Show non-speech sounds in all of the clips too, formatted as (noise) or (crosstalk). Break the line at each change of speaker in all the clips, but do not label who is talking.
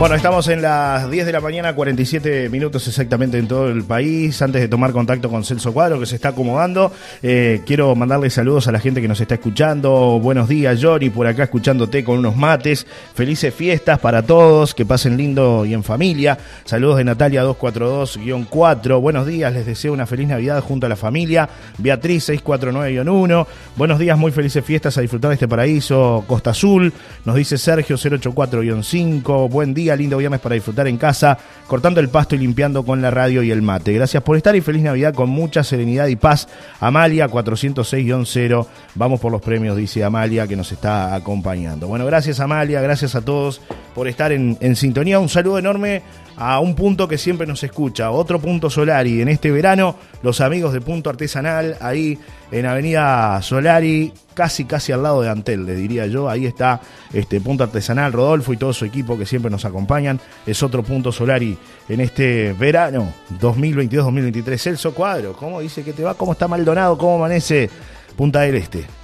Bueno, estamos en las 10 de la mañana, 47 minutos exactamente en todo el país. Antes de tomar contacto con Celso Cuadro, que se está acomodando, eh, quiero mandarle saludos a la gente que nos está escuchando. Buenos días, Yori, por acá escuchándote con unos mates. Felices fiestas para todos, que pasen lindo y en familia. Saludos de Natalia 242-4. Buenos días, les deseo una feliz Navidad junto a la familia. Beatriz 649-1. Buenos días, muy felices fiestas a disfrutar de este paraíso. Costa Azul, nos dice Sergio 084-5. Buen día lindo viernes para disfrutar en casa, cortando el pasto y limpiando con la radio y el mate. Gracias por estar y feliz Navidad con mucha serenidad y paz. Amalia 406-0, vamos por los premios, dice Amalia, que nos está acompañando. Bueno, gracias Amalia, gracias a todos por estar en, en sintonía. Un saludo enorme a un punto que siempre nos escucha, otro punto Solari. En este verano, los amigos de Punto Artesanal, ahí en Avenida Solari, casi casi al lado de Antel, le diría yo. Ahí está este Punto Artesanal, Rodolfo y todo su equipo que siempre nos acompañan. Es otro punto Solari en este verano 2022-2023. Celso Cuadro, ¿cómo dice que te va? ¿Cómo está Maldonado? ¿Cómo amanece Punta del Este?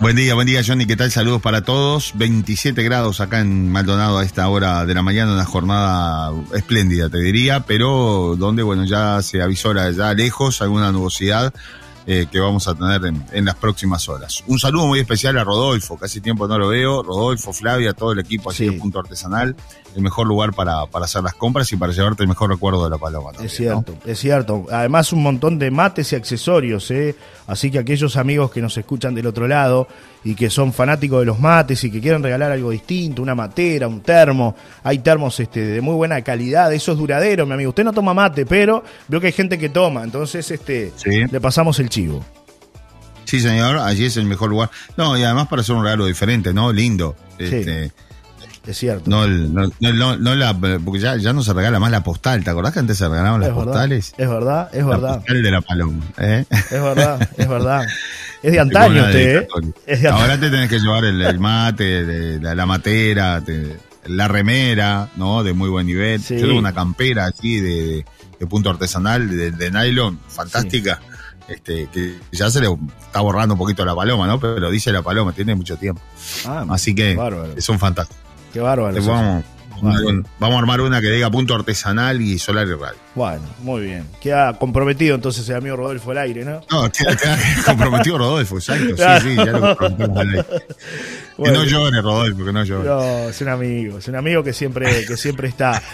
Buen día, buen día Johnny, ¿qué tal? Saludos para todos. 27 grados acá en Maldonado a esta hora de la mañana, una jornada espléndida te diría, pero donde bueno ya se avisora ya lejos alguna nubosidad eh, que vamos a tener en, las próximas horas. Un saludo muy especial a Rodolfo, casi tiempo no lo veo, Rodolfo, Flavia, todo el equipo así de Punto Artesanal, el mejor lugar para, para hacer las compras y para llevarte el mejor recuerdo de la paloma.
es cierto, es cierto. Además un montón de mates y accesorios, ¿eh? así que aquellos amigos que nos escuchan del otro lado y que son fanáticos de los mates y que quieren regalar algo distinto, una matera, un termo, hay termos este, de muy buena calidad, eso es duradero, mi amigo. Usted no toma mate, pero veo que hay gente que toma, entonces este, le pasamos el chivo.
Sí, señor, allí es el mejor lugar. No, y además para hacer un regalo diferente, ¿no? Lindo. Este,
es cierto.
No, no, no, la, porque ya, ya no se regala más la postal. ¿Te acordás que antes se regalaban las postales?
Es verdad, es verdad.
La postal de la paloma. ¿eh?
Es verdad, es verdad. Es de (laughs) antaño usted, ¿eh? Es de
Ahora te tenés que llevar el, mate, la, matera, la remera, ¿no? De muy buen nivel. Yo tengo una campera aquí de, punto artesanal, de, nylon, fantástica. Este, que ya se le está borrando un poquito la paloma, ¿no? Pero dice la paloma, tiene mucho tiempo. Ah, Así que es un fantástico.
Qué bárbaro.
Vamos, vamos, a armar una que diga punto artesanal y solar y radio.
Bueno, muy bien. Queda comprometido entonces el amigo Rodolfo al aire, ¿no?
No, queda, (laughs) comprometido Rodolfo, exacto. Sí, sí, ya lo comprometimos al aire. (laughs) que no llore, Rodolfo, que no llore.
No, es un amigo, es un amigo que siempre, que siempre está. (laughs)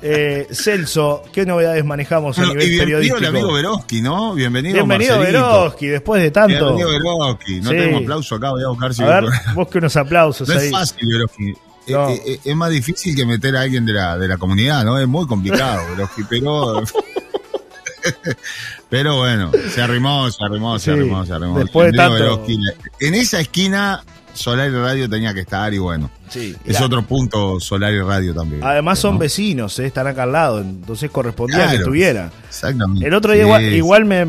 Eh, Celso, ¿qué novedades manejamos a nivel
y
periodístico?
Bienvenido el amigo Veroski, ¿no? Bienvenido,
Bienvenido Veroski, después de tanto.
Bienvenido Veroski, no tengo aplauso acá, voy a buscar si...
A ver, busque unos aplausos
no
ahí.
es fácil, Veroski. Eh, eh, es, más difícil que meter a alguien de la, de la comunidad, ¿no? Es muy complicado, (laughs) pero, (laughs) pero bueno, se arrimó, se arrimó, se arrimó, se arrimó.
Después de tanto...
En esa esquina Solar y Radio tenía que estar y bueno. es otro punto Solar y Radio también.
Además son vecinos, ¿eh? están acá al lado, entonces correspondía que estuviera.
Exactamente.
El otro día igual, me,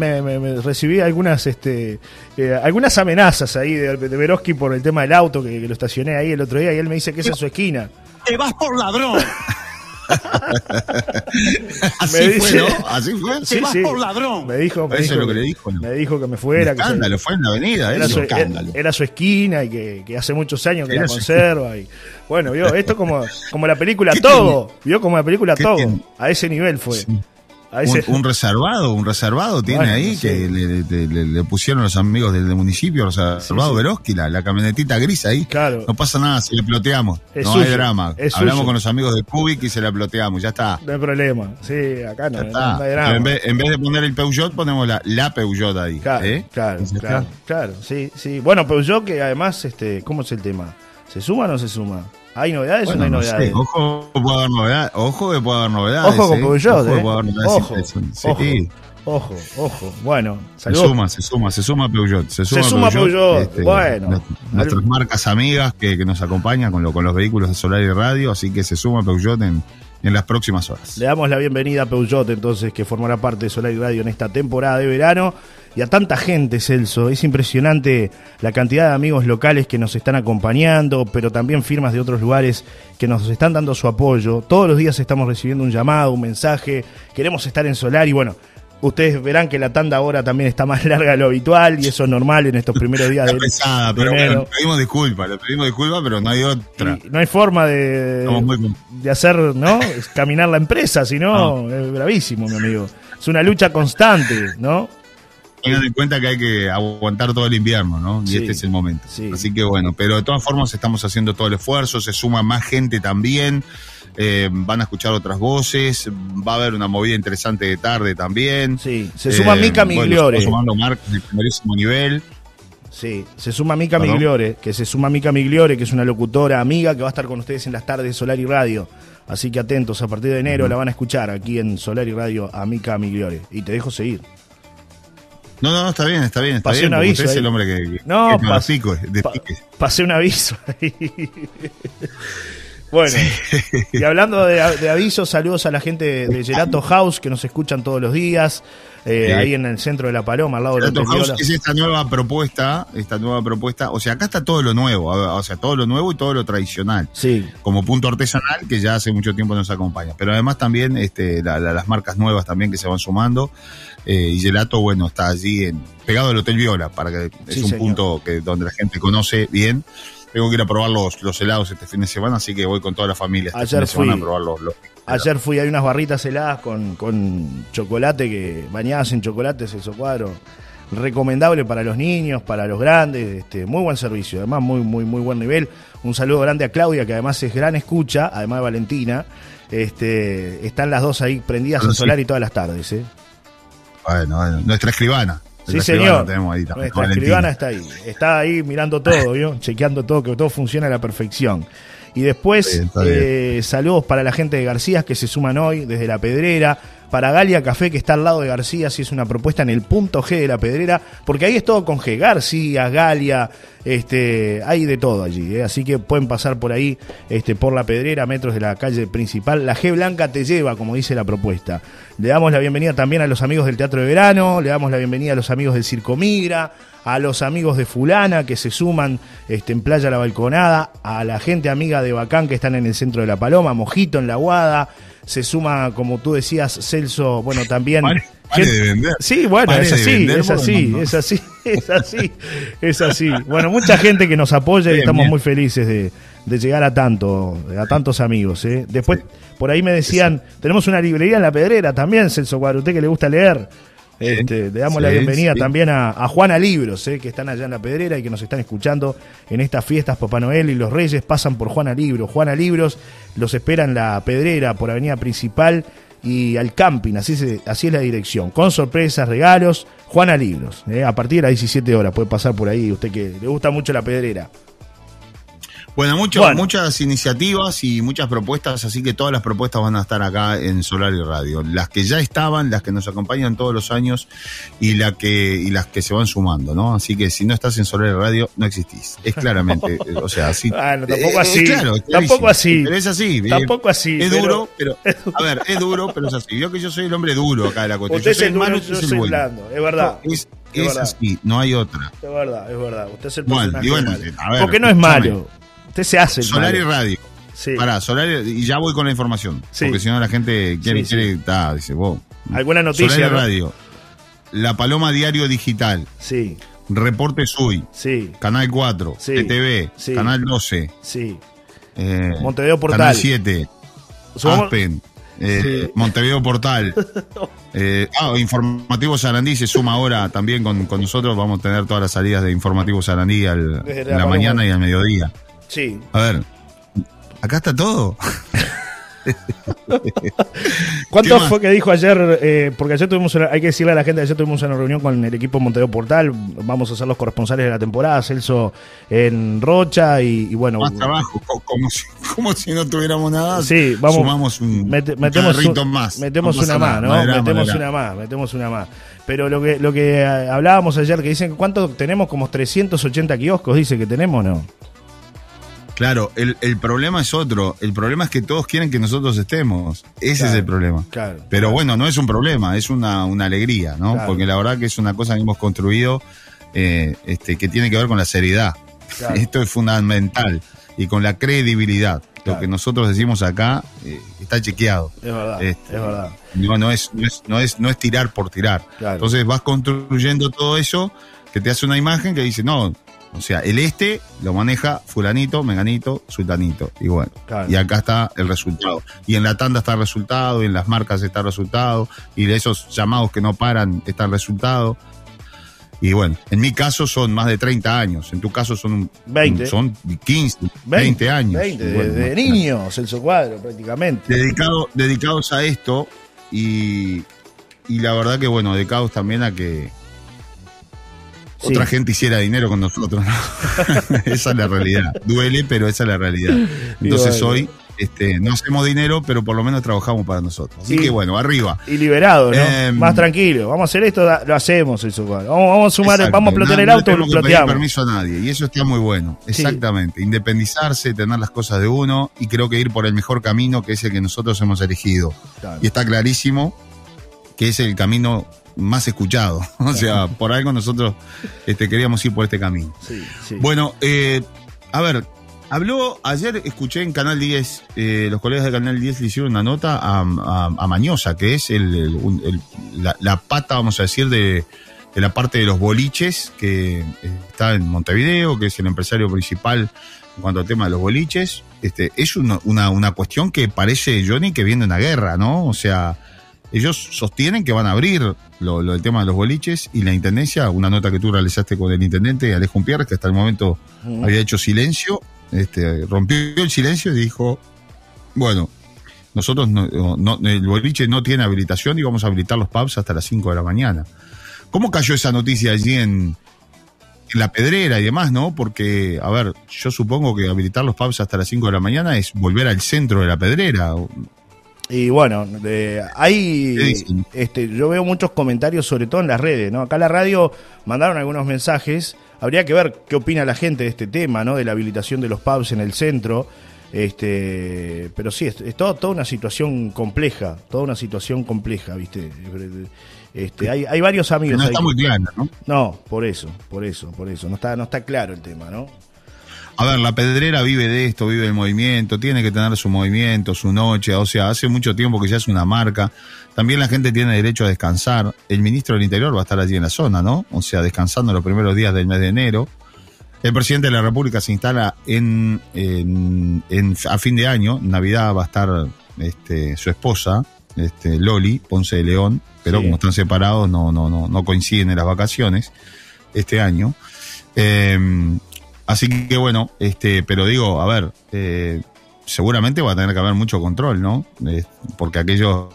recibí algunas este eh, algunas amenazas ahí de, de Veroski por el tema del auto que, lo estacioné ahí el otro día y él me dice que esa es su esquina.
Te vas por ladrón. (laughs) (laughs)
Así fue, ¿no? Así fue.
Sí, vas por ladrón.
Me dijo, me
Eso
dijo,
es lo que le dijo.
Me dijo que me fuera.
Un escándalo, fue en la avenida.
Era,
su,
escándalo. Era, su esquina y que, que hace muchos años que la conserva. Y, bueno, vio, esto como, como la película Todo. Vio como la película Todo. A ese nivel fue.
Un, reservado, un reservado tiene ahí que le, pusieron los amigos del, municipio, reservado Veroski, la, camionetita gris ahí.
Claro.
No pasa nada si le ploteamos. no hay drama. Hablamos con los amigos de Kubik y se la ploteamos, ya está.
No hay problema. Sí, acá no, hay drama.
En vez, de poner el Peugeot, ponemos la, la Peugeot ahí.
Claro,
¿eh?
claro, claro, sí, sí. Bueno, Peugeot que además, este, ¿cómo es el tema? ¿Se suma o no se suma? ¿Hay novedades o no hay novedades?
Ojo que puede haber novedades. Ojo que puede haber novedades.
Ojo con Peugeot,
¿eh?
Ojo, ojo, ojo, ojo. Bueno, saludos.
Se suma, se suma, se suma Peugeot. Se suma,
se suma Peugeot. Este, bueno.
Nuestras marcas amigas que, que nos acompañan con, lo, con los vehículos de solar y radio, así que se suma Peugeot en, en las próximas horas.
Le damos la bienvenida a Peugeot, entonces, que formará parte de Solar y Radio en esta temporada de verano. Y a tanta gente, Celso. Es impresionante la cantidad de amigos locales que nos están acompañando, pero también firmas de otros lugares que nos están dando su apoyo. Todos los días estamos recibiendo un llamado, un mensaje. Queremos estar en Solar y bueno, Ustedes verán que la tanda ahora también está más (laughs) larga de lo habitual y eso es normal en estos primeros días
Está
de
pesada, pero bueno, pedimos disculpas, le pedimos disculpas, pero no hay otra.
Y no hay forma de,
muy-
de hacer, ¿no? Es caminar la empresa, si no, es bravísimo, mi amigo. Es una lucha constante, ¿no?
Tengan en cuenta que hay que aguantar todo el invierno, ¿no? Y
Sí,
este es el momento.
sí.
Así que bueno, pero de todas formas estamos haciendo todo el esfuerzo, se suma más gente también, eh, van a escuchar otras voces, va a haber una movida interesante de tarde también.
Sí, se suma
Eh,
Mica
bueno,
Migliore.
está sumando Marcos de primerísimo nivel.
Sí, se suma Mica
Perdón.
Migliore, que se suma Mica Migliore, que es una locutora amiga que va a estar con ustedes en las tardes de Solar y Radio. Así que atentos, a partir de enero la van a escuchar aquí en Solar y Radio a Mica Migliore. Y te dejo seguir.
No, no, no, está bien, está bien, está
Pasé
bien.
un aviso
usted es el hombre que, que-
No,
que
pas-
pico, de
pa- pasé un aviso (laughs) ahí. Bueno, y hablando de, de avisos, saludos a la gente de Gelato House que nos escuchan todos los días, eh,
Sí.
ahí en el centro de La Paloma, al lado del
Gelato
Hotel
House es esta nueva propuesta, esta nueva propuesta, o sea, acá está todo lo nuevo, o sea, todo lo nuevo y todo lo tradicional.
Sí,
como punto artesanal que ya hace mucho tiempo nos acompaña. Pero además también este, la- la- las marcas nuevas también que se van sumando. Eh, y Gelato, bueno, está allí en, pegado al Hotel Viola, para que es
Sí,
un
señor.
punto que donde la gente conoce bien. Tengo que ir a probar los, los helados este fin de semana, así que voy con toda la familia este
Ayer
fin de semana
fui.
a probar los, los
ayer fui, hay unas barritas heladas con, con chocolate, que bañadas en chocolate, es eso cuadro. Recomendable para los niños, para los grandes, este, muy buen servicio, además muy, muy, muy buen nivel. Un saludo grande a Claudia, que además es gran escucha, además de Valentina. Este, están las dos ahí prendidas
Ah,
en
sí.
solar y todas las tardes, ¿eh?
Bueno, nuestra escribana.
Sí, señor.
escribana tenemos ahí también,
Nuestra escribana está ahí. Está ahí mirando todo, ¿vio? chequeando todo, que todo funciona a la perfección. Y después, eh, saludos para la gente de García que se suman hoy desde La Pedrera. Para Galia Café, que está al lado de García, si es una propuesta en el punto G de La Pedrera, porque ahí es todo con G. García, Galia, este, hay de todo allí. ¿eh? Así que pueden pasar por ahí, este, por La Pedrera, metros de la calle principal. La G Blanca te lleva, como dice la propuesta. Le damos la bienvenida también a los amigos del Teatro de Verano, le damos la bienvenida a los amigos del Circo Migra, a los amigos de Fulana que se suman este, en Playa La Balconada, a la gente amiga de Bacán que están en el centro de La Paloma, Mojito en La Guada, se suma, como tú decías, Celso, bueno, también...
De vender.
Sí, bueno, es así, es así, es (laughs) así, es así, es así. Bueno, mucha gente que nos apoya y
Bien,
estamos
bien.
muy felices de, de llegar a tanto, a tantos amigos. ¿eh? Después, por ahí me decían, tenemos una librería en La Pedrera también, Celso usted que le gusta leer. Este, le damos la bienvenida
sí.
también a, a Juana Libros, ¿eh? que están allá en La Pedrera y que nos están escuchando en estas fiestas. Papá Noel y los Reyes pasan por Juana Libros. Juana Libros los espera en La Pedrera, por Avenida Principal y al camping, así, se- así es la dirección. Con sorpresas, regalos, Juana Libros. ¿eh? A partir de las 17 horas puede pasar por ahí, usted que le gusta mucho La Pedrera.
Bueno, mucho-
Bueno.
muchas iniciativas y muchas propuestas, así que todas las propuestas van a estar acá en Solar y Radio. Las que ya estaban, las que nos acompañan todos los años y, la que, y las que se van sumando, ¿no? Así que si no estás en Solar y Radio, no existís. Es claramente, (laughs) eh, o sea, así.
Bueno, tampoco
Eh,
así.
claro, es
Tampoco así.
Pero es así. eh,
Tampoco así,
Es
pero-
duro, pero. (laughs) A ver, es duro, pero es así. Vio que yo soy el hombre duro acá de la cuestión.
Usted
Yo soy
es el duro, yo soy
bueno.
es verdad.
No, es
Es
así, no hay otra.
Es verdad, es verdad. Usted es el
Bueno,
personaje
bueno,
malo.
a ver,
Porque no es malo. Usted se hace el
Solar y. Radio.
Sí.
Pará, Solar y y ya voy con la información.
Sí.
Porque si no la gente quiere,
Sí,
quiere, ta, dice, vos.
¿Alguna noticia,
Solar y
no?
Radio. La Paloma Diario Digital.
Sí,
Reporte SUI.
sí,
Canal 4.
Sí.
TTV.
Sí.
Canal 12.
sí.
eh,
Montevideo Portal.
Canal 7.
Somos-
Aspen. eh,
Sí.
Montevideo Portal. (laughs) Eh, ah, Informativo Sarandí se suma ahora también con, con nosotros. Vamos a tener todas las salidas de Informativo Sarandí al- en
la
mañana y al mediodía.
Sí.
A ver, acá está todo.
¿Cuánto fue que dijo ayer? eh, porque ayer tuvimos, una- hay que decirle a la gente, ayer tuvimos una reunión con el equipo Montevideo Portal. Vamos a ser los corresponsales de la temporada. Celso en Rocha y, y bueno.
Más trabajo, co- como si, como si no tuviéramos nada.
Sí, vamos.
Sumamos un,
mete- metemos un-
más.
Metemos una más, ¿no? metemos una más, metemos una más. Pero lo que, lo que eh, hablábamos ayer, que dicen, ¿cuánto tenemos? Como 380 kioscos, dice que tenemos, ¿no?
Claro, el, el problema es otro. El problema es que todos quieren que nosotros estemos. Ese
Claro,
es el problema.
claro,
Pero
claro.
bueno, no es un problema, es una, una alegría, ¿no?
Claro.
Porque la verdad que es una cosa que hemos construido eh, este, que tiene que ver con la seriedad.
Claro. (laughs)
Esto es fundamental. Y con la credibilidad. Lo que nosotros decimos acá eh, está chequeado.
Es verdad,
Este,
es verdad.
No, no, es, no, es, no, es, no es tirar por tirar.
Claro.
Entonces vas construyendo todo eso que te hace una imagen que dice, no, o sea, el este lo maneja fulanito, menganito, sultanito. Y bueno,
Claro.
y acá está el resultado. Y en la tanda está el resultado, y en las marcas está el resultado, y de esos llamados que no paran está el resultado. Y bueno, en mi caso son más de 30 años, en tu caso son,
20.
son 15, 20, años.
20,
Y
de,
bueno,
de
imagínate
niño, Celso Cuadro, prácticamente.
dedicado, dedicados a esto y, y la verdad que bueno, dedicados también a que
Sí.
otra gente hiciera dinero con nosotros. ¿no? (laughs) esa es la realidad. Duele, pero esa es la realidad. Entonces
bueno.
hoy este, no hacemos dinero, pero por lo menos trabajamos para nosotros. Así
Sí.
que bueno, arriba.
Y liberado, ¿no?
Em,
Más tranquilo. Vamos a hacer esto, lo hacemos, Cuadro. Vamos, vamos a sumar,
Exacto.
vamos a plotear
No-
el
no
auto,
tenemos
lo ploteamos.
permiso a nadie. Y eso está muy bueno.
Sí.
Exactamente. Independizarse, tener las cosas de uno y creo que ir por el mejor camino que es el que nosotros hemos elegido.
Claro.
y está clarísimo que es el camino más escuchado. (laughs) O sea, por algo nosotros este, queríamos ir por este camino.
Sí, sí.
Bueno, eh, a ver, habló, ayer escuché en Canal 10, eh, los colegas de Canal 10 le hicieron una nota a, a- a Mañosa, que es el, el- un- el- la, la pata, vamos a decir, de, de la parte de los boliches, que eh, está en Montevideo, que es el empresario principal en cuanto al tema de los boliches. Este, es una, una, una cuestión que parece, Johnny, que viene una guerra, ¿no? O sea, ellos sostienen que van a abrir lo, lo del tema de los boliches y la intendencia, una nota que tú realizaste con el intendente Alejo Pierres, que hasta el momento había hecho silencio, este, rompió el silencio y dijo, bueno, nosotros no, no- el boliche no tiene habilitación y vamos a habilitar los pubs hasta las 5 de la mañana. ¿Cómo cayó esa noticia allí en, en la pedrera y demás, no? Porque, a ver, yo supongo que habilitar los pubs hasta las 5 de la mañana es volver al centro de la pedrera.
Y bueno, de- hay, este, yo veo muchos comentarios, sobre todo en las redes, ¿no? Acá en la radio mandaron algunos mensajes. Habría que ver qué opina la gente de este tema, ¿no? De la habilitación de los pubs en el centro. Este, pero sí, es, es todo- toda una situación compleja, toda una situación compleja, ¿viste? Este, hay, hay varios amigos
no
ahí
está
que-
muy clara, ¿no?
No, por eso, por eso, por eso. No está, no está claro el tema, ¿no?
A ver, la pedrera vive de esto, vive del movimiento, tiene que tener su movimiento, su noche, o sea, hace mucho tiempo que ya es una marca. También la gente tiene derecho a descansar. El ministro del Interior va a estar allí en la zona, ¿no? O sea, descansando los primeros días del mes de enero. El presidente de la República se instala en, en- en- a fin de año. Navidad va a estar este, su esposa, este, Loli Ponce de León, pero
Sí.
como están separados no, no, no, no coinciden en las vacaciones este año. Eh, así que bueno, este, pero digo, a ver, eh, seguramente va a tener que haber mucho control, ¿no? Eh, porque aquello,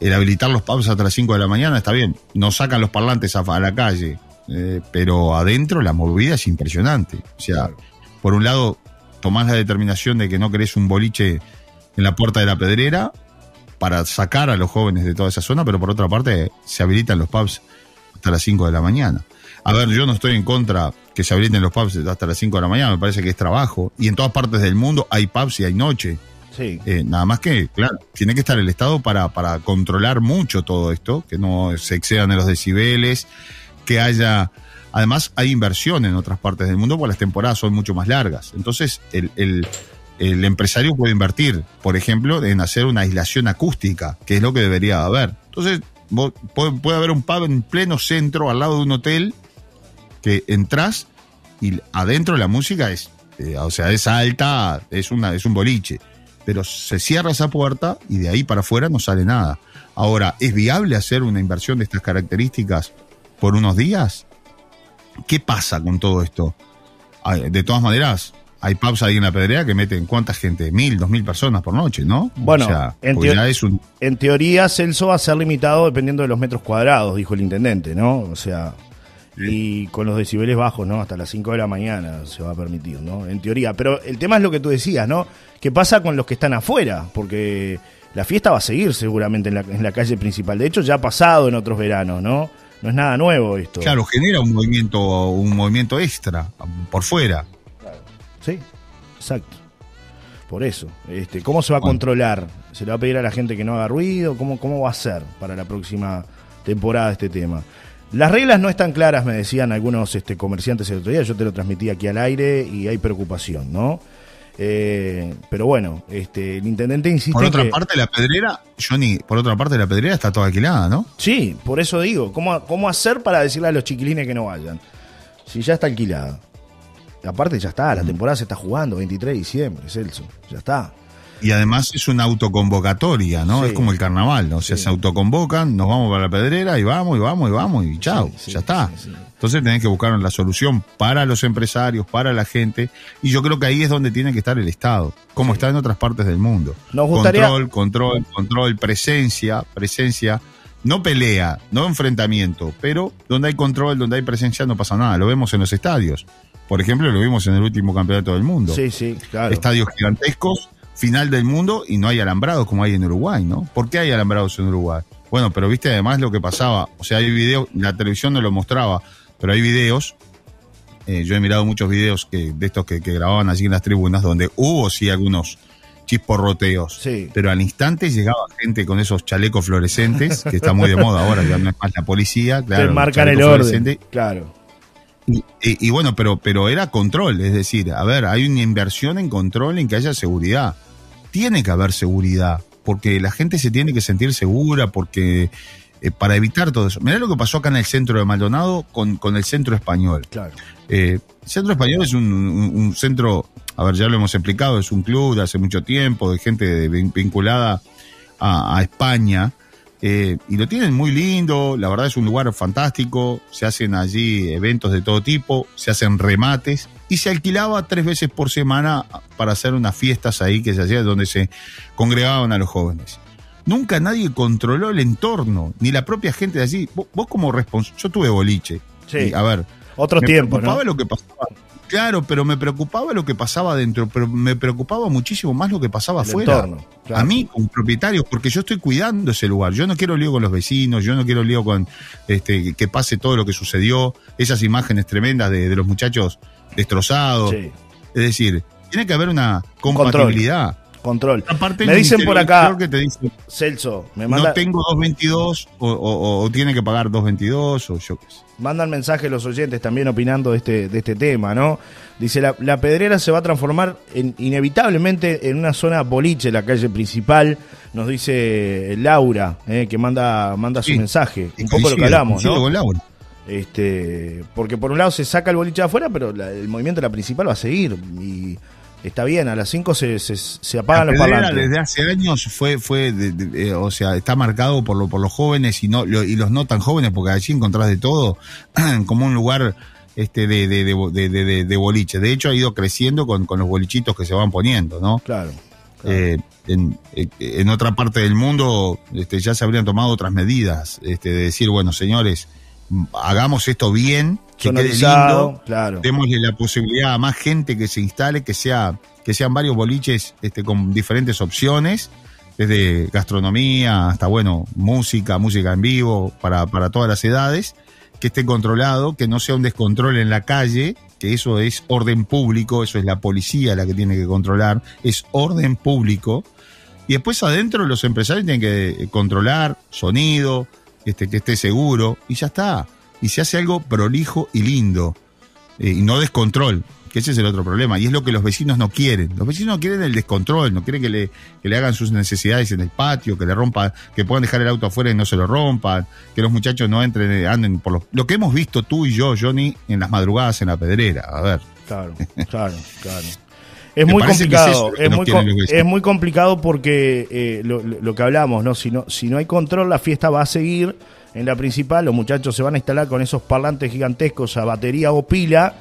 el habilitar los pubs hasta las 5 de la mañana está bien, no sacan los parlantes a, a la calle, eh, pero adentro la movida es impresionante. O sea,
Claro.
por un lado, tomás la determinación de que no querés un boliche en la puerta de la pedrera para sacar a los jóvenes de toda esa zona, pero por otra parte se habilitan los pubs hasta las 5 de la mañana. A ver, yo no estoy en contra que se habiliten los pubs hasta las 5 de la mañana, me parece que es trabajo. Y en todas partes del mundo hay pubs y hay noche.
Sí.
Eh, nada más que, claro, tiene que estar el Estado para, para controlar mucho todo esto, que no se excedan de los decibeles, que haya... Además, hay inversión en otras partes del mundo porque las temporadas son mucho más largas. Entonces, el, el- el empresario puede invertir, por ejemplo, en hacer una aislación acústica, que es lo que debería haber. Entonces, puede haber un pub en pleno centro, al lado de un hotel, que entras y adentro la música es, eh, o sea, es alta, es, una, es un boliche. Pero se cierra esa puerta y de ahí para afuera no sale nada. Ahora, ¿es viable hacer una inversión de estas características por unos días? ¿Qué pasa con todo esto? Ay, De todas maneras, hay pubs ahí en la pedrea que meten cuánta gente, mil, dos mil personas por noche, ¿no?
Bueno,
o sea,
en teo-
ya es un,
En teoría, Celso va a ser limitado dependiendo de los metros cuadrados, dijo el intendente, ¿no? O sea, y con los decibeles bajos, ¿no? Hasta las 5 de la mañana se va a permitir, ¿no? En teoría. Pero el tema es lo que tú decías, ¿no? ¿Qué pasa con los que están afuera? Porque la fiesta va a seguir seguramente en la, en la calle principal. De hecho, ya ha pasado en otros veranos, ¿no? No es nada nuevo esto.
claro, genera un movimiento, un movimiento extra por fuera.
Sí, exacto. Por eso. Este, ¿Cómo se va a
Bueno.
controlar? ¿Se le va a pedir a la gente que no haga ruido? ¿Cómo, ¿Cómo va a ser para la próxima temporada este tema? Las reglas no están claras, me decían algunos este, comerciantes el otro día, yo te lo transmití aquí al aire y hay preocupación, ¿no? Eh, pero bueno, este, el intendente insiste.
Por otra
que-
parte, la pedrera, Johnny, por otra parte, la pedrera está toda alquilada, ¿no?
Sí, por eso digo, ¿cómo, ¿cómo hacer para decirle a los chiquilines que no vayan? Si ya está alquilada. Aparte ya está, la temporada se está jugando, 23 de diciembre, Celso, ya está.
Y además es una autoconvocatoria, ¿no?
Sí.
Es como el carnaval, ¿no? O sea,
Sí.
se autoconvocan, nos vamos para la pedrera y vamos, y vamos, y vamos, y chao,
Sí,
ya está. Entonces tenés que buscar la solución para los empresarios, para la gente, y yo creo que ahí es donde tiene que estar el Estado, como está en otras partes del mundo.
Nos gustaría-
Control, control, control, presencia, presencia, no pelea, no enfrentamiento, pero donde hay control, donde hay presencia no pasa nada, lo vemos en los estadios. Por ejemplo, lo vimos en el último campeonato del mundo.
Sí, sí, claro.
Estadios gigantescos, final del mundo y no hay alambrados como hay en Uruguay, ¿no? ¿Por qué hay alambrados en Uruguay? Bueno, pero viste además lo que pasaba, o sea, hay videos, la televisión no lo mostraba, pero hay videos, eh, yo he mirado muchos videos que, de estos que, que grababan allí en las tribunas, donde hubo sí algunos chisporroteos,
Sí.
pero al instante llegaba gente con esos chalecos fluorescentes, que está muy de moda ahora, ya no es más la policía, claro.
Te marcan el orden. Claro.
Y, y- y bueno, pero, pero era control, es decir, a ver, hay una inversión en control en que haya seguridad. Tiene que haber seguridad, porque la gente se tiene que sentir segura, porque eh, para evitar todo eso. Mirá lo que pasó acá en el centro de Maldonado con, con el centro español.
Claro.
Eh, el centro español es un, un- un centro, a ver, ya lo hemos explicado, es un club de hace mucho tiempo, de gente de- vinculada a, a España. Eh, y lo tienen muy lindo, la verdad es un lugar fantástico, se hacen allí eventos de todo tipo, se hacen remates y se alquilaba tres veces por semana para hacer unas fiestas ahí que se hacían donde se congregaban a los jóvenes. Nunca nadie controló el entorno, ni la propia gente de allí. Vos, vos como responsable, yo tuve boliche.
Sí.
Y, a ver,
Otro
me
tiempo, ¿no?
lo que pasaba. Claro, pero me preocupaba lo que pasaba dentro, pero me preocupaba muchísimo más lo que pasaba
El
afuera.
entorno, claro.
A mí, como propietario, porque yo estoy cuidando ese lugar. Yo no quiero lío con los vecinos, yo no quiero lío con este, que pase todo lo que sucedió, esas imágenes tremendas de, de los muchachos destrozados.
Sí.
Es decir, tiene que haber una compatibilidad.
Control.
Aparte,
Me dicen por acá,
que te dice,
Celso, me manda,
no tengo 222 o, o- o tiene que pagar 222 o yo qué sé.
Mandan mensajes los oyentes también opinando de este, de este tema, ¿no? Dice, la, la pedrera se va a transformar en- inevitablemente en una zona boliche, la calle principal, nos dice Laura, eh, que manda, manda su
Sí.
mensaje. Un poco lo que hablamos, ¿no?
con Laura.
Este, porque por un lado se saca el boliche de afuera, pero la- el movimiento de la principal va a seguir. Y está bien, a las 5 se, se, se apagan
La
los parlantes.
desde hace años fue, fue de- de- eh, o sea, está marcado por, lo, por los jóvenes y, no, lo- y los no tan jóvenes, porque allí encontrás de todo, (clears throat) como un lugar este de, de, de, de- de- de- de boliche. De hecho, ha ido creciendo con, con los bolichitos que se van poniendo, ¿no?
Claro. claro.
Eh, en, eh, en otra parte del mundo este, ya se habrían tomado otras medidas, este, de decir, bueno, señores, hagamos esto bien, que quede lindo,
claro.
démosle la posibilidad a más gente que se instale, que sea, que sean varios boliches este, con diferentes opciones, desde gastronomía hasta bueno, música, música en vivo, para, para todas las edades, que esté controlado, que no sea un descontrol en la calle, que eso es orden público, eso es la policía la que tiene que controlar, es orden público. Y después adentro los empresarios tienen que controlar sonido, este, que esté seguro, y ya está. Y se hace algo prolijo y lindo, eh, y no descontrol, que ese es el otro problema. Y es lo que los vecinos no quieren. Los vecinos no quieren el descontrol, no quieren que le, que le hagan sus necesidades en el patio, que le rompan, que puedan dejar el auto afuera y no se lo rompan, que los muchachos no entren, eh, anden por los... Lo que hemos visto tú y yo, Johnny, en las madrugadas en la pedrera. A ver.
Claro, claro, claro. Es muy
es
complicado, es, muy, com- es muy complicado porque eh, lo, lo- que hablamos, ¿no? Si, ¿no? si no hay control, la fiesta va a seguir en la principal, los muchachos se van a instalar con esos parlantes gigantescos a batería o pila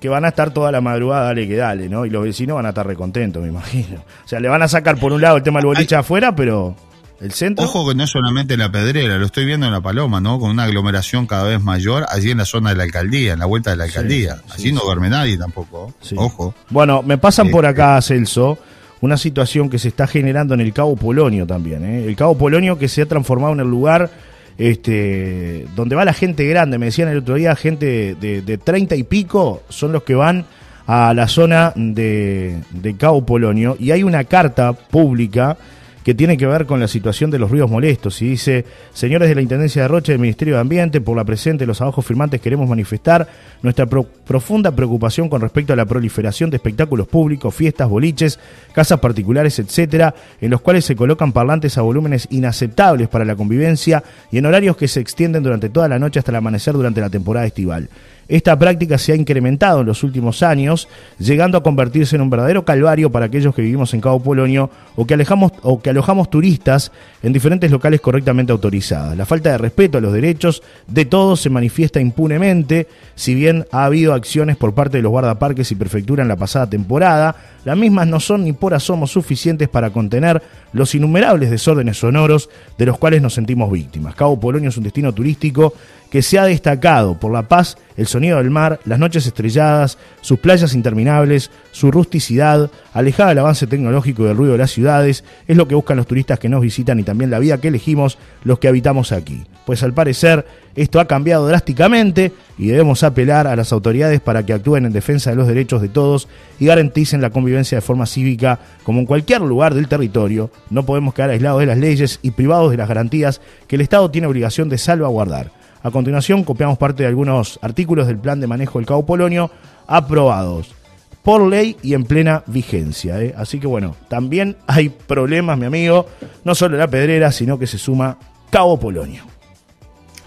que van a estar toda la madrugada, dale que dale, ¿no? Y los vecinos van a estar recontentos, me imagino. O sea, le van a sacar por un lado el tema del boliche afuera, pero el centro...
Ojo que no es solamente en la pedrera, lo estoy viendo en la Paloma, ¿no? Con una aglomeración cada vez mayor allí en la zona de la alcaldía, en la vuelta de la alcaldía.
sí,
allí no
sí.
duerme nadie tampoco. Ojo.
Bueno, me pasan por
Eh,
acá, Celso, una situación que se está generando en el Cabo Polonio también. ¿eh? El Cabo Polonio que se ha transformado en el lugar este, donde va la gente grande. Me decían el otro día, gente de, de 30 y pico son los que van a la zona de, de Cabo Polonio. Y hay una carta pública que tiene que ver con la situación de los ruidos molestos. Y dice, señores de la Intendencia de Rocha del Ministerio de Ambiente, por la presente los abajos firmantes queremos manifestar nuestra profunda preocupación con respecto a la proliferación de espectáculos públicos, fiestas, boliches, casas particulares, etcétera, en los cuales se colocan parlantes a volúmenes inaceptables para la convivencia y en horarios que se extienden durante toda la noche hasta el amanecer durante la temporada estival. Esta práctica se ha incrementado en los últimos años, llegando a convertirse en un verdadero calvario para aquellos que vivimos en Cabo Polonio o que, alejamos, o que alojamos turistas en diferentes locales correctamente autorizadas. La falta de respeto a los derechos de todos se manifiesta impunemente, si bien ha habido acciones por parte de los guardaparques y prefectura en la pasada temporada, las mismas no son ni por asomo suficientes para contener los innumerables desórdenes sonoros de los cuales nos sentimos víctimas. Cabo Polonio es un destino turístico que se ha destacado por la paz, el sonido del mar, las noches estrelladas, sus playas interminables, su rusticidad, alejada del avance tecnológico y del ruido de las ciudades, es lo que buscan los turistas que nos visitan y también la vida que elegimos los que habitamos aquí. Pues al parecer esto ha cambiado drásticamente y debemos apelar a las autoridades para que actúen en defensa de los derechos de todos y garanticen la convivencia de forma cívica como en cualquier lugar del territorio. No podemos quedar aislados de las leyes y privados de las garantías que el Estado tiene obligación de salvaguardar. A continuación, copiamos parte de algunos artículos del plan de manejo del Cabo Polonio aprobados por ley y en plena vigencia. ¿eh? Así que bueno, también hay problemas, mi amigo, no solo la pedrera, sino que se suma Cabo Polonio.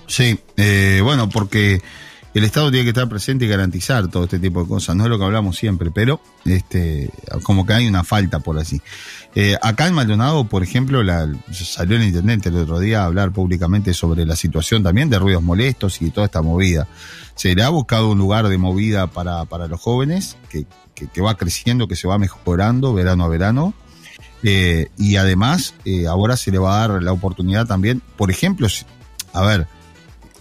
Sí, eh, bueno, porque el Estado tiene que estar presente y garantizar todo este tipo de cosas. No es lo que hablamos siempre, pero este, como que hay una falta por así. Eh, acá en Maldonado, por ejemplo, salió el intendente el otro día a hablar públicamente sobre la situación también de ruidos molestos y toda esta movida. Se le ha buscado un lugar de movida para, para los jóvenes que, que, va creciendo, que se va mejorando verano a verano. Eh, y además, eh, ahora se le va a dar la oportunidad también, por ejemplo, a ver,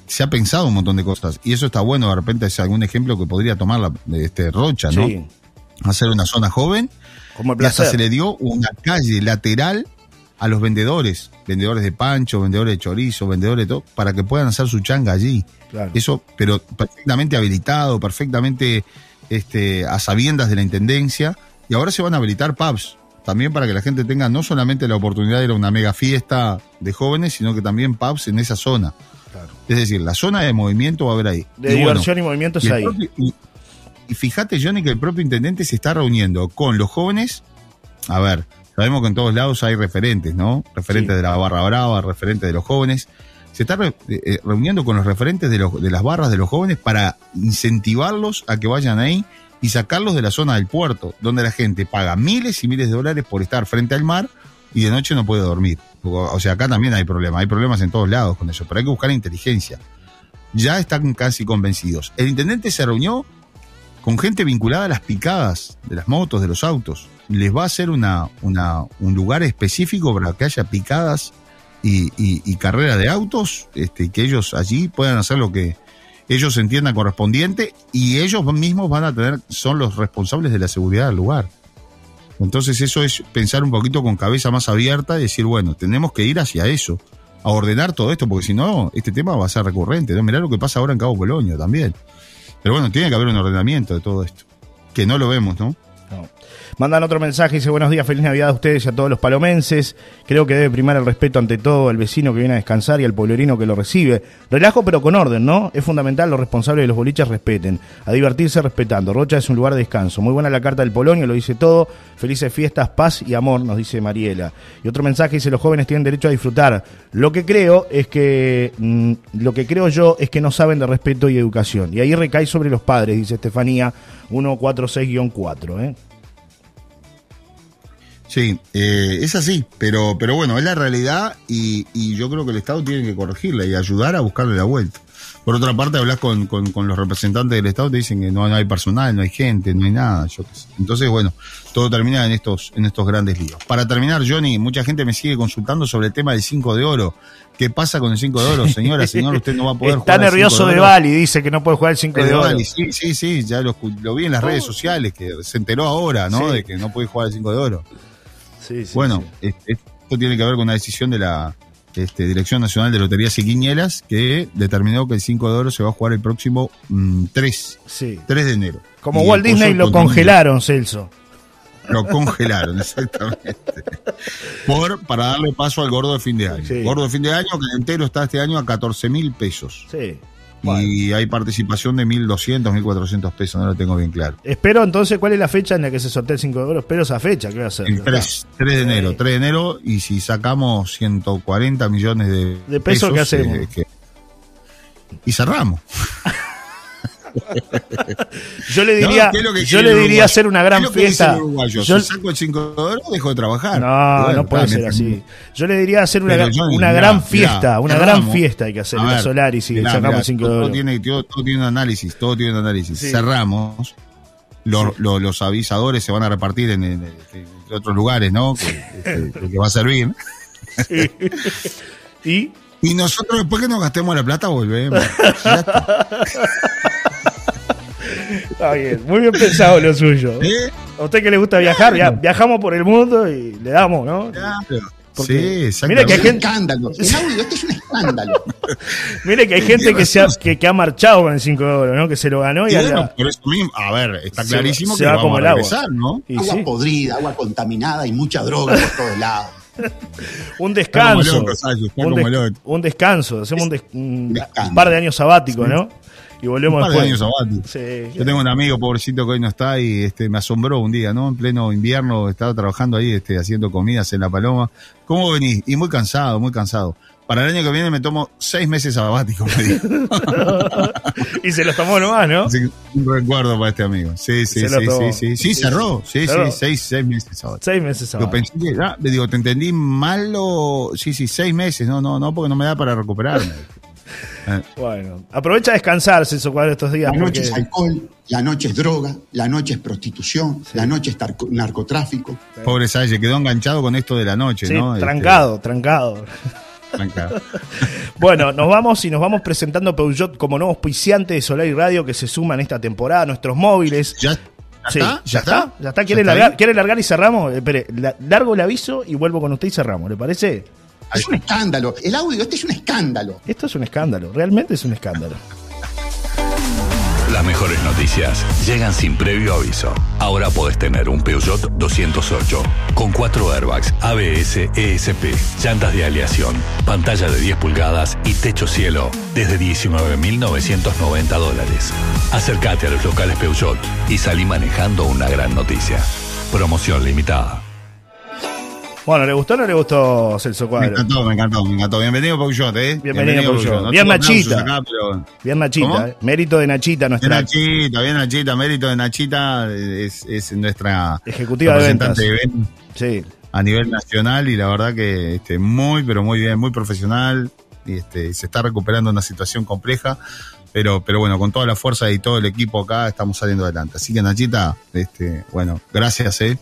se ha pensado un montón de cosas y eso está bueno. De repente es algún ejemplo que podría tomar la, este, Rocha, ¿no? Hacer una zona joven.
Como
y hasta se le dio una calle lateral a los vendedores, vendedores de pancho, vendedores de chorizo, vendedores de todo, para que puedan hacer su changa allí. Eso, pero perfectamente habilitado, perfectamente este, a sabiendas de la intendencia. Y ahora se van a habilitar pubs también para que la gente tenga no solamente la oportunidad de ir a una mega fiesta de jóvenes, sino que también pubs en esa zona. Es decir, la zona de movimiento va a haber ahí.
De diversión y movimiento es ahí.
y, fíjate, Johnny, que el propio intendente se está reuniendo con los jóvenes. A ver, sabemos que en todos lados hay referentes, ¿no? Referentes de la barra brava, referentes de los jóvenes. Se está eh, eh, reuniendo con los referentes de, los, de las barras de los jóvenes para incentivarlos a que vayan ahí y sacarlos de la zona del puerto, donde la gente paga miles y miles de dólares por estar frente al mar y de noche no puede dormir. O sea, acá también hay problemas, hay problemas en todos lados con eso, pero hay que buscar inteligencia. Ya están casi convencidos. El intendente se reunió con gente vinculada a las picadas de las motos, de los autos. Les va a hacer un lugar específico para que haya picadas y, y, carreras de autos, este, que ellos allí puedan hacer lo que ellos entiendan correspondiente y ellos mismos van a tener, son los responsables de la seguridad del lugar. Entonces eso es pensar un poquito con cabeza más abierta y decir, bueno, tenemos que ir hacia eso, a ordenar todo esto, porque si no, este tema va a ser recurrente. ¿no? Mirá lo que pasa ahora en Cabo Polonio también. Pero bueno, tiene que haber un ordenamiento de todo esto, que no lo vemos, ¿no? no.
Mandan otro mensaje, dice buenos días, feliz Navidad a ustedes y a todos los palomenses. Creo que debe primar el respeto ante todo al vecino que viene a descansar y al pueblerino que lo recibe. Relajo pero con orden, ¿no? Es fundamental los responsables de los boliches respeten. A divertirse respetando. Rocha es un lugar de descanso. Muy buena la carta del Polonio, lo dice todo. Felices fiestas, paz y amor, nos dice Mariela. Y otro mensaje dice los jóvenes tienen derecho a disfrutar. Lo que creo es que, mm, lo que creo yo es que no saben de respeto y educación. Y ahí recae sobre los padres, dice Estefanía 146-4, ¿eh?
Sí, eh, es así, pero, pero bueno, es la realidad y, yo creo que el Estado tiene que corregirla y ayudar a buscarle la vuelta. Por otra parte, hablas con, con, los representantes del Estado, te dicen que no, hay personal, no hay gente, no hay nada. Yo Entonces, bueno, todo termina en estos, en estos grandes líos. Para terminar, Johnny, mucha gente me sigue consultando sobre el tema del 5 de oro. ¿Qué pasa con el 5 de oro? Señora, señor, usted no va a poder
Está jugar. Está nervioso de, Bali, dice que no puede jugar el 5 de, oro.
Sí, sí, sí, ya lo, vi en las redes sociales, que se enteró ahora, ¿no? De que no puede jugar el 5 de oro bueno, esto tiene que ver con una decisión de la este, Dirección Nacional de Loterías y Quiñelas que determinó que el 5 de oro se va a jugar el próximo 3, mm, 3 de enero.
Como Walt Disney lo congelaron, Celso.
Lo congelaron, (laughs) exactamente. Por, para darle paso al gordo de fin de año. Gordo de fin de año, que entero está este año a 14 mil pesos.
Sí.
Y hay participación de 1.200, 1.400 pesos, no lo tengo bien claro.
Espero entonces, ¿cuál es la fecha en la que se sortea el 5 de oro? Espero esa fecha, ¿qué va a ser?
El 3, 3 de enero, 3 de enero, y si sacamos 140 millones de,
¿De pesos, qué hacemos?
eh, que- y cerramos. (laughs)
Yo le diría,
¿qué es lo que
yo le diría hacer una
¿Qué
gran fiesta. Yo-
si saco el 5 de oro, dejo de trabajar.
no,
Bueno,
no puede ser así. Yo le diría hacer una, una
mirá,
gran
mirá,
fiesta, una gran fiesta hay que hacer en Solaris y
mirá,
sacamos el 5 de
todo. Tiene, todo, todo tiene un análisis, todo tiene un análisis.
Sí.
Cerramos. Los, los- los avisadores se van a repartir en, en- en otros lugares, ¿no? Que, que va a servir. (laughs)
Y
Y nosotros después que nos gastemos la plata volvemos. (laughs) Está.
bien, muy bien pensado lo suyo.
¿Eh?
A usted que le gusta viajar, via- viajamos por el mundo y le damos, ¿no?
Claro.
Porque-
sí,
mira que hay gente-
escándalo. El audio, este es un escándalo. (laughs)
Mire que hay gente que se ha, que, que ha marchado con el 5 de oro, ¿no? Que se lo ganó y
Y bueno,
ahora-
por eso mismo, a ver, está
Se-
clarísimo
se
que
va
vamos
como
a
el agua.
regresar, ¿no?
y
agua
sí,
podrida, agua contaminada y mucha droga por todos lados. (laughs)
un descanso.
Loco,
un, des- descanso, hacemos un, des- un
Descanso.
par de años sabáticos, ¿no? Y volvemos
Un par de años.
Sí.
Yo tengo un amigo pobrecito que hoy no está y este me asombró un día, ¿no? En pleno invierno estaba trabajando ahí, este, haciendo comidas en La Paloma. ¿Cómo venís? Y muy cansado, muy cansado. Para el año que viene me tomo seis meses sabáticos, me dijo. (laughs)
y se los tomó nomás, ¿no?
Que un recuerdo para este amigo. Sí, sí,
lo
sí, sí, sí. Sí,
Sí,
cerró. Sí,
cerró.
sí, seis, seis meses sabáticos.
Seis meses
Yo
sabáticos.
pensé que, ah, le digo, te entendí mal o... Sí, sí, seis meses. No, no, no, porque no me da para recuperarme. Eh, (laughs)
Bueno, aprovecha a descansar, Celso Cuadro, estos días.
La noche
porque-
es alcohol, la noche es droga, la noche es prostitución, la noche es narcotráfico.
Pobre Salle, quedó enganchado con esto de la noche,
Sí,
¿no? Este,
trancado, trancado.
trancado. (laughs)
Bueno, nos vamos y nos vamos presentando Peugeot como nuevo auspiciante de Solar y Radio que se suma en esta temporada a nuestros móviles.
¿Ya, ya
Sí,
está?
¿Ya está? ¿Ya está? ¿Quiere,
¿Ya está
largar,
ahí?
¿Quiere largar y cerramos? Eh, Espere, la- largo el aviso y vuelvo con usted y cerramos, ¿le parece?
Es un escándalo. El audio, este es un escándalo.
Esto es un escándalo, realmente es un escándalo.
Las mejores noticias llegan sin previo aviso. Ahora podés tener un Peugeot 208 con cuatro airbags, ABS, ESP, llantas de aleación, pantalla de 10 pulgadas y techo cielo desde 19.990 dólares. Acércate a los locales Peugeot y salí manejando una gran noticia. Promoción limitada.
Bueno, ¿le gustó o no le gustó Celso
Me
Cuadro?
encantó, me encantó, me encantó. Bienvenido, Peugeot, ¿eh?
Bienvenido, Peugeot.
No
Bien, Nachita.
acá, pero-
Bien Nachita, eh. mérito de Nachita,
Bien
nuestra
Nachita, bien Nachita, mérito de Nachita, es, es nuestra
Ejecutiva de
representante
ventas.
ventas
Sí,
a nivel nacional y la verdad que este, muy, pero muy bien, muy profesional y este, se está recuperando una situación compleja, pero, pero bueno, con toda la fuerza y todo el equipo acá estamos saliendo adelante. Así que Nachita, este, bueno, gracias eh,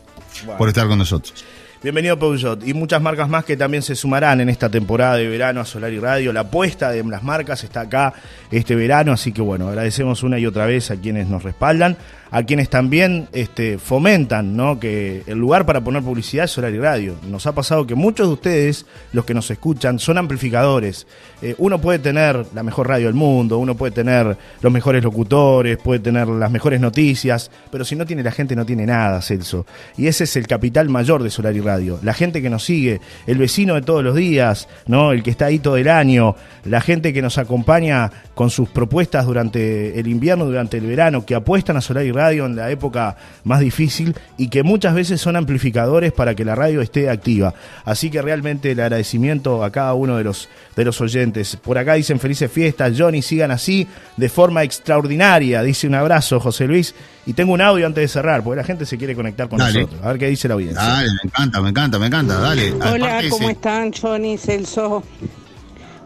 Bueno.
por estar con nosotros.
Bienvenido Peugeot y muchas marcas más que también se sumarán en esta temporada de verano a Solar y Radio. La apuesta de las marcas está acá este verano, así que bueno, agradecemos una y otra vez a quienes nos respaldan, a quienes también este, fomentan ¿no? que el lugar para poner publicidad es Solar y Radio. Nos ha pasado que muchos de ustedes, los que nos escuchan, son amplificadores. Eh, uno puede tener la mejor radio del mundo, uno puede tener los mejores locutores, puede tener las mejores noticias, pero si no tiene la gente no tiene nada, Celso. Y ese es el capital mayor de Solar y Radio. La gente que nos sigue, el vecino de todos los días, ¿no? El que está ahí todo el año, la gente que nos acompaña con sus propuestas durante el invierno, durante el verano, que apuestan a Solar y Radio en la época más difícil y que muchas veces son amplificadores para que la radio esté activa. Así que realmente el agradecimiento a cada uno de los de los oyentes. Por acá dicen felices fiestas, Johnny, sigan así de forma extraordinaria. Dice un abrazo, José Luis. Y tengo un audio antes de cerrar, porque la gente se quiere conectar con
Dale.
nosotros. A ver qué dice la audiencia.
Dale, me encanta, me encanta, me encanta, dale.
Hola, ¿cómo
ese-
están, Johnny, Celso?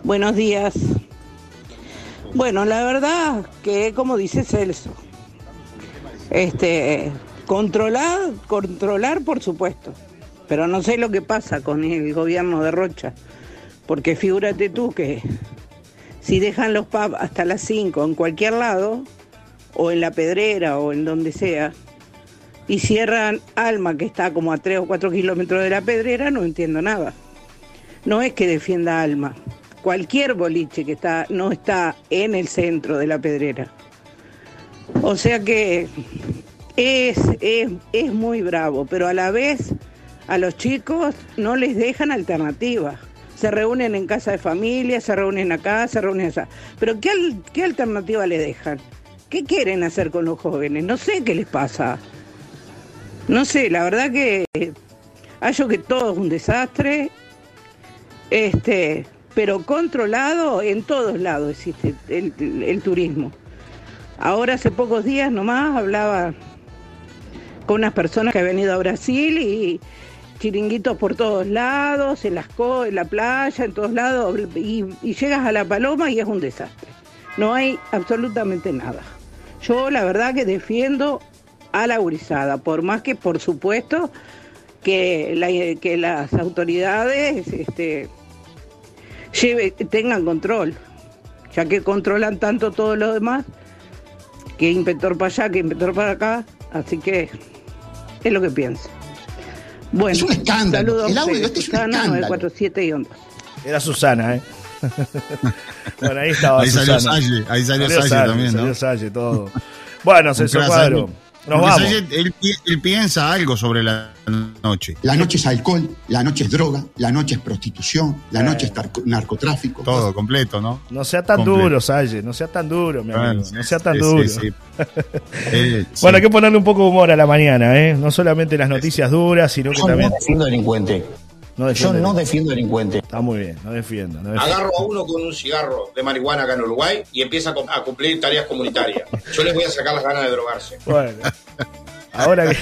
Buenos días. Bueno, la verdad que, como dice Celso, este, controlar, controlar, por supuesto, pero no sé lo que pasa con el gobierno de Rocha, porque figúrate tú que si dejan los pubs hasta las 5 en cualquier lado, o en la pedrera, o en donde sea, y cierran Alma, que está como a 3 o 4 kilómetros de la pedrera, no entiendo nada. No es que defienda Alma. Cualquier boliche que está, no está en el centro de la pedrera. O sea que es, es, es muy bravo, pero a la vez a los chicos no les dejan alternativa. Se reúnen en casa de familia, se reúnen acá, se reúnen allá. Pero ¿qué, qué alternativa le dejan? ¿Qué quieren hacer con los jóvenes? No sé qué les pasa. No sé, la verdad que hallo que todo es un desastre, este, pero controlado en todos lados existe el- el turismo. Ahora hace pocos días nomás hablaba con unas personas que habían ido a Brasil y chiringuitos por todos lados, en las co en la playa, en todos lados, y, llegas a la paloma y es un desastre. No hay absolutamente nada. Yo la verdad que defiendo a la gurizada, por más que por supuesto que, la- que las autoridades este, tengan control, ya que controlan tanto todo lo demás, que inspector para allá, que inspector para acá, así que es lo que pienso. Bueno,
Es un escándalo.
saludos
El audio este es un
Susana,
escándalo.
947 y 2.
Era Susana, ¿eh? (laughs) bueno, ahí estaba
Ahí salió
Susana.
Salle, ahí salió
Salió
Salle
Salle,
también, ¿no?
Salió Salle, todo. Bueno, (laughs)
crack,
Cuadro,
Salle.
Nos vamos.
Él, pi- él piensa algo sobre la noche.
La noche es alcohol, la noche es droga, la noche es prostitución, la noche es narcotráfico.
Todo completo, ¿no?
No sea tan
Completo.
duro, Salle, no sea tan duro, mi amigo.
Bueno,
No sea tan
sí,
duro.
sí, sí. (laughs) Eh,
Bueno, hay que ponerle un poco de humor a la mañana, ¿eh? No solamente las noticias duras, sino que también.
no defiendo delincuente.
No
Yo no defiendo delincuente.
Está muy bien, no defiendo. No defiendo.
Agarro a uno con un cigarro de marihuana acá en Uruguay y empieza a cum- a cumplir tareas comunitarias. Yo les voy a sacar las ganas de drogarse.
Bueno, ahora que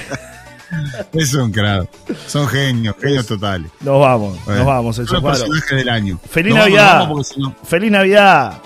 (laughs)
Es un crack. Son genios, genios totales.
nos vamos,
Bueno,
nos vamos, Cuadro.
personajes del año.
Feliz
Nos
Navidad.
nos vamos porque si no-
Feliz Navidad.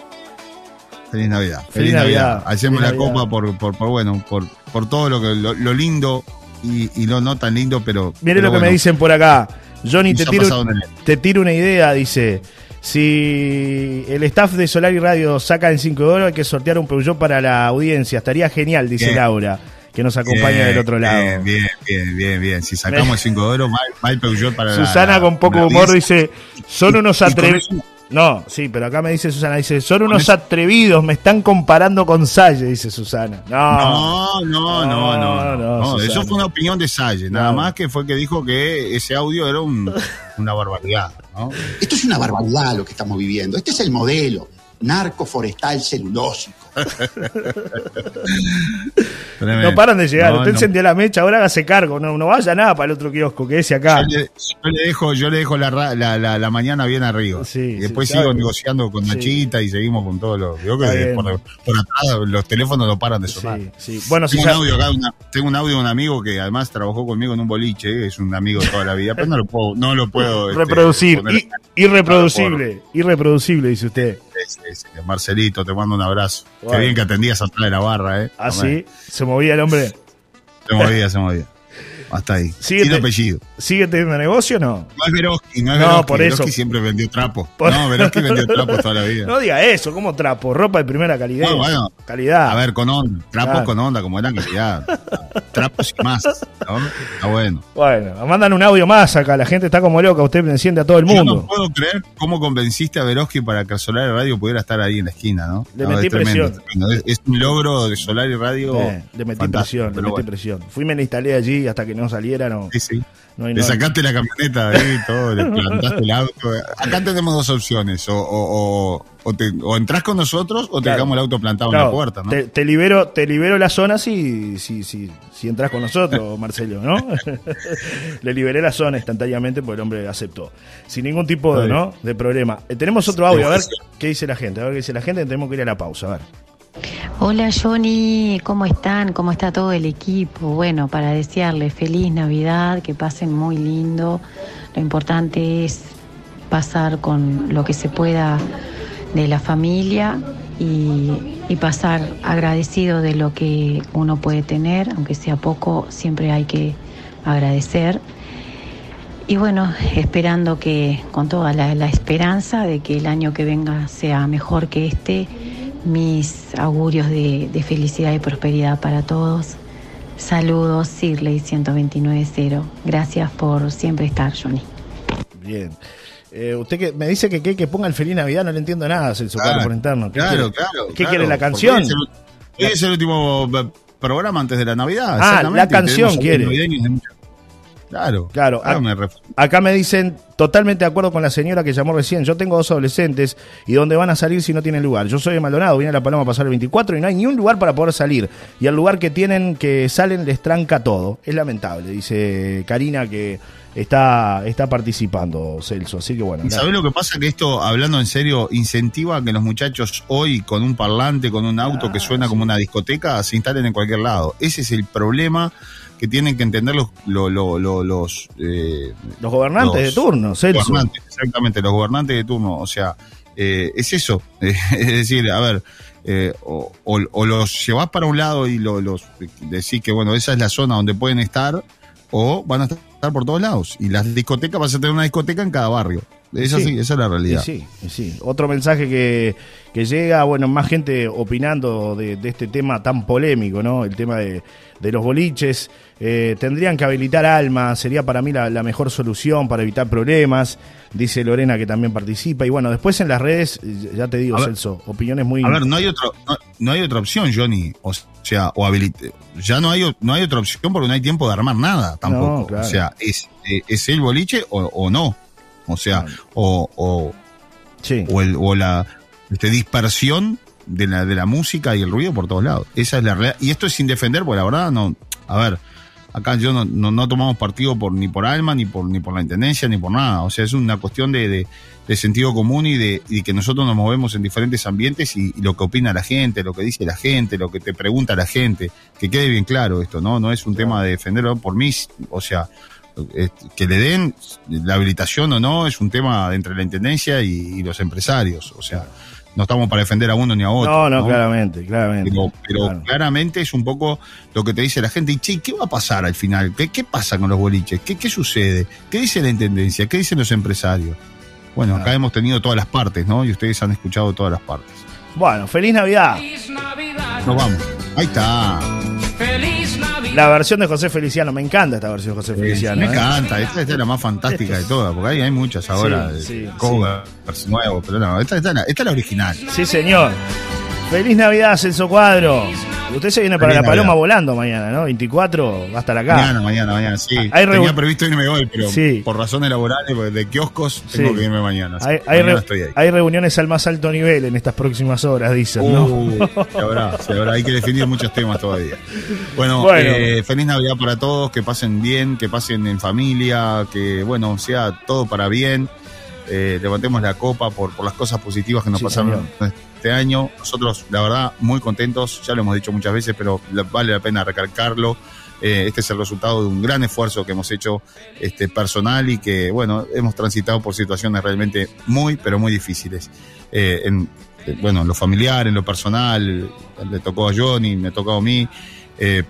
Feliz Navidad.
Feliz
Feliz,
Navidad.
Navidad. Hacemos
Feliz
la
Navidad.
copa por, por, por, bueno, por, por todo lo que lo, lo lindo y, y lo no tan lindo, pero.
Mire
pero
lo que me dicen por acá. Johnny, te tiro, te tiro una idea, dice. Si el staff de Solar y Radio saca en 5 de oro, hay que sortear un Peugeot para la audiencia. Estaría genial, dice
Bien.
Laura, que nos acompaña
Bien,
del otro lado.
Bien, bien, bien, bien, bien. Si sacamos el 5 de oro, va, va el Peugeot para la-
Susana con poco
la
humor dice, son unos atrevidos. No, sí, pero acá me dice Susana, dice, son unos atrevidos, me están comparando con Salle, dice Susana. No,
No, no, no, no.
No,
no,
no,
eso fue una opinión de Salle, nada
No.
más que fue que dijo que ese audio era un- una barbaridad. ¿no?
Esto es una barbaridad lo que estamos viviendo. Este es el modelo narco forestal celulósico. (laughs)
Tremendo.
no paran de llegar.
No,
Usted
no.
encendió la mecha, ahora hágase cargo, no, no vaya nada para el otro kiosco, que ese acá.
Yo le, yo le dejo, yo le dejo la, la, la, la mañana bien arriba.
Sí,
y después
sí,
sigo negociando con
Sí.
Nachita y seguimos con todo lo. Yo que por, por atrás los teléfonos no paran de sonar.
Bueno, si
Tengo un,
ya-
audio acá, una- tengo un audio de un amigo que además trabajó conmigo en un boliche, es un amigo de toda la vida, pero no lo puedo, no lo puedo este,
reproducir,
poner-
i- irreproducible, irreproducible, dice usted.
Marcelito, te mando un abrazo. Qué bien que atendías atrás de la barra, eh.
Así se movía el hombre.
Se movía, se movía. Hasta ahí.
Síguete.
Sin apellido.
¿Sigue teniendo negocio o no?
No es Veroski, no es
No,
Veroski.
por
siempre vendió trapos.
Por-
No, Veroski vendió (laughs) trapos toda la vida.
No diga eso, como trapo, ropa de primera calidad.
No, bueno.
calidad.
A ver, con onda. Trapos
Claro.
con onda, como era calidad. Trapos y más. ¿no? Está bueno.
Bueno, mandan un audio más acá, la gente está como loca, usted me enciende a todo el
Yo
mundo.
no puedo creer cómo convenciste a Veroski para que Solar y Radio pudiera estar ahí en la esquina, ¿no?
Le
No,
metí
es
presión.
tremendo. Es, es un logro de Solar y Radio.
Eh, le metí
fantástico,
presión, le
pero
metí
bueno.
presión. Fui me la instalé allí hasta que no saliera, no.
Sí, sí.
no hay-
Le
no-
sacaste la camioneta ahí, todo, le plantaste el auto. Acá tenemos dos opciones, o, o, o, o, te- o entras con nosotros o te
Claro.
dejamos el auto plantado en la puerta, ¿no?
te, te libero, te libero la zona si, si, si, si entras con nosotros, (laughs) Marcelo, ¿no? (laughs) Le liberé la zona instantáneamente porque el hombre aceptó. Sin ningún tipo de, ¿no? de problema. Eh, tenemos otro audio, a ver qué dice la gente, a ver qué dice la gente, tenemos que ir a la pausa, a ver.
Hola Johnny, ¿cómo están? ¿Cómo está todo el equipo? Bueno, para desearles feliz Navidad, que pasen muy lindo. Lo importante es pasar con lo que se pueda de la familia y, pasar agradecido de lo que uno puede tener, aunque sea poco, siempre hay que agradecer. Y bueno, esperando que, con toda la esperanza de que el año que venga sea mejor que este, mis augurios de, de felicidad y prosperidad para todos. Saludos, Sirley 129.0. Gracias por siempre estar, Johnny.
Bien. Eh, usted que me dice que, que, que ponga el Feliz Navidad, no le entiendo nada, Celso
Claro,
Carlos, por interno. ¿Qué
Claro,
quiere?
claro.
¿Qué
claro,
quiere la canción?
Es el, es el último eh, programa antes de la Navidad.
Ah, la canción quiere.
Claro,
Claro,
me
Acá me dicen, totalmente de acuerdo con la señora que llamó recién. Yo tengo dos adolescentes y dónde van a salir si no tienen lugar. Yo soy de Maldonado, vine a La Paloma a pasar el 24 y no hay ni un lugar para poder salir. Y al lugar que tienen que salen les tranca todo. Es lamentable, dice Karina que está, está participando, Celso. Así que bueno.
¿Y sabés lo que pasa? Que esto, hablando en serio, incentiva a que los muchachos hoy con un parlante, con un auto
Ah,
que suena como una discoteca, se instalen en cualquier lado. Ese es el problema que tienen que entender los, lo- lo- lo- los, eh,
Los gobernantes
los
de turno, Celso.
gobernantes, exactamente, los gobernantes de turno. O sea, eh, es eso. (laughs) es decir, a ver, eh, o, o- o los llevás para un lado y lo- los decís que, bueno, esa es la zona donde pueden estar, o van a estar por todos lados. Y las discotecas, vas a tener una discoteca en cada barrio. Es
Sí.
así, esa es la realidad.
sí, sí. Otro mensaje que, que llega, bueno, más gente opinando de, de este tema tan polémico, ¿no? El tema de, de los boliches. Eh, tendrían que habilitar Alma, sería para mí la, la mejor solución para evitar problemas, dice Lorena que también participa. Y bueno, después en las redes, ya te digo,
A ver.
Celso, opiniones muy...
A ver, no hay otro, no, no hay otra opción, Johnny. O sea, o habilite. Ya no hay, no hay otra opción porque no hay tiempo de armar nada tampoco.
No, claro.
O sea, es, eh, es el boliche o, o no. O sea, o, o,
Sí.
o, el, o la este, dispersión de la, de la música y el ruido por todos lados. Esa es la realidad. Y esto es sin defender, porque la verdad no. A ver, acá yo no, no, tomamos partido por ni por Alma, ni por, ni por la intendencia, ni por nada. O sea, es una cuestión de, de, sentido común y de y que nosotros nos movemos en diferentes ambientes y, lo que opina la gente, lo que dice la gente, lo que te pregunta la gente. Que quede bien claro esto, ¿no? No es un tema de defenderlo por mí, o sea. Que le den la habilitación o no es un tema entre la intendencia y los empresarios. O sea, no estamos para defender a uno ni a otro.
no, no, claramente, claramente.
Pero, pero
Claro.
claramente es un poco lo que te dice la gente. Y che, ¿qué va a pasar al final? ¿Qué, qué pasa con los boliches? ¿Qué, ¿Qué sucede? ¿Qué dice la intendencia? ¿Qué dicen los empresarios? Bueno, acá hemos tenido todas las partes, ¿no? Y ustedes han escuchado todas las partes.
Bueno, feliz Navidad.
Nos vamos. Ahí está.
La versión de José Feliciano, me encanta esta versión de José Feliciano.
Me
¿eh?
encanta. Esta, esta es la más fantástica de todas, porque ahí hay muchas ahora.
Sí,
de
sí,
covers nuevos, pero no, esta es la original.
Sí, señor. Feliz Navidad, Celso Cuadro. Usted se viene para
Feliz
la Paloma
Navidad.
volando mañana, ¿no? 24, va a estar acá.
Mañana, mañana, mañana, sí.
Hay reun-
Tenía previsto irme hoy, pero
Sí.
por razones laborales, de kioscos, tengo
Sí.
que irme mañana.
Hay, hay
mañana estoy ahí.
hay reuniones al más alto nivel en estas próximas horas, dicen, ¿no?
Uh, se habrá, se habrá. Hay que definir muchos temas todavía. Bueno,
Bueno.
eh, feliz Navidad para todos, que pasen bien, que pasen en familia, que bueno, sea todo para bien. Eh, levantemos la copa por, por las cosas positivas que nos
Sí,
pasaron este año. Nosotros, la verdad, muy contentos, ya lo hemos dicho muchas veces, pero vale la pena recalcarlo. Eh, este es el resultado de un gran esfuerzo que hemos hecho este, personal y que, bueno, hemos transitado por situaciones realmente muy, pero muy difíciles. Eh, en, eh, bueno, en lo familiar, en lo personal, le tocó a Johnny, me tocó a mí,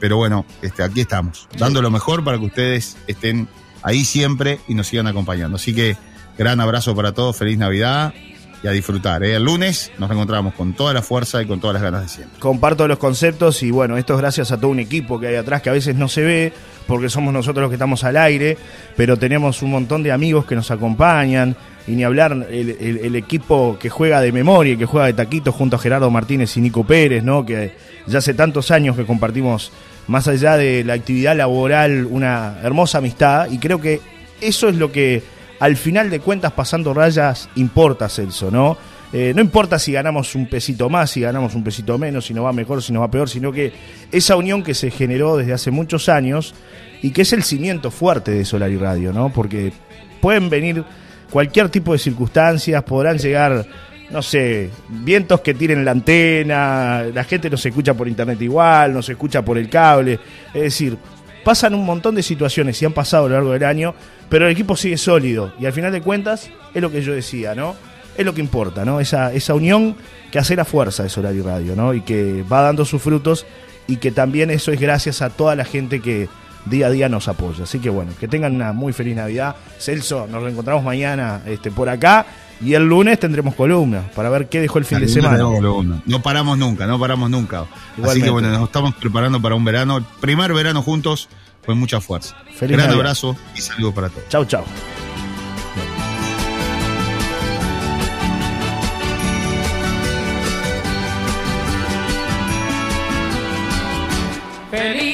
pero bueno, este, aquí estamos, dando lo mejor para que ustedes estén ahí siempre y nos sigan acompañando. Así que gran abrazo para todos, feliz Navidad y a disfrutar. ¿eh? El lunes nos reencontramos con toda la fuerza y con todas las ganas de siempre.
Comparto los conceptos y bueno, esto es gracias a todo un equipo que hay atrás que a veces no se ve porque somos nosotros los que estamos al aire, pero tenemos un montón de amigos que nos acompañan y ni hablar el, equipo que juega de memoria, que juega de taquito junto a Gerardo Martínez y Nico Pérez, ¿no? Que ya hace tantos años que compartimos más allá de la actividad laboral una hermosa amistad y creo que eso es lo que al final de cuentas pasando rayas importa Celso, ¿no? Eh, no importa si ganamos un pesito más, si ganamos un pesito menos, si nos va mejor, si nos va peor, sino que esa unión que se generó desde hace muchos años y que es el cimiento fuerte de Solar y Radio, ¿no? Porque pueden venir cualquier tipo de circunstancias, podrán llegar, no sé, vientos que tiren la antena, la gente nos escucha por internet igual, nos escucha por el cable, es decir, pasan un montón de situaciones y han pasado a lo largo del año, pero el equipo sigue sólido y al final de cuentas es lo que yo decía, ¿no? Es lo que importa, ¿no? Esa, esa unión que hace la fuerza de Solar y Radio, ¿no? Y que va dando sus frutos y que también eso es gracias a toda la gente que día a día nos apoya. Así que bueno, que tengan una muy feliz Navidad. Celso, nos reencontramos mañana este, por acá y el lunes tendremos columna para ver qué dejó el fin de semana.
No paramos nunca, no paramos nunca. Así
Igualmente.
que bueno, nos estamos preparando para un verano, primer verano juntos, con mucha fuerza.
Feliz
Gran
Navidad.
abrazo y saludos para todos.
Chau, chau.
Feliz.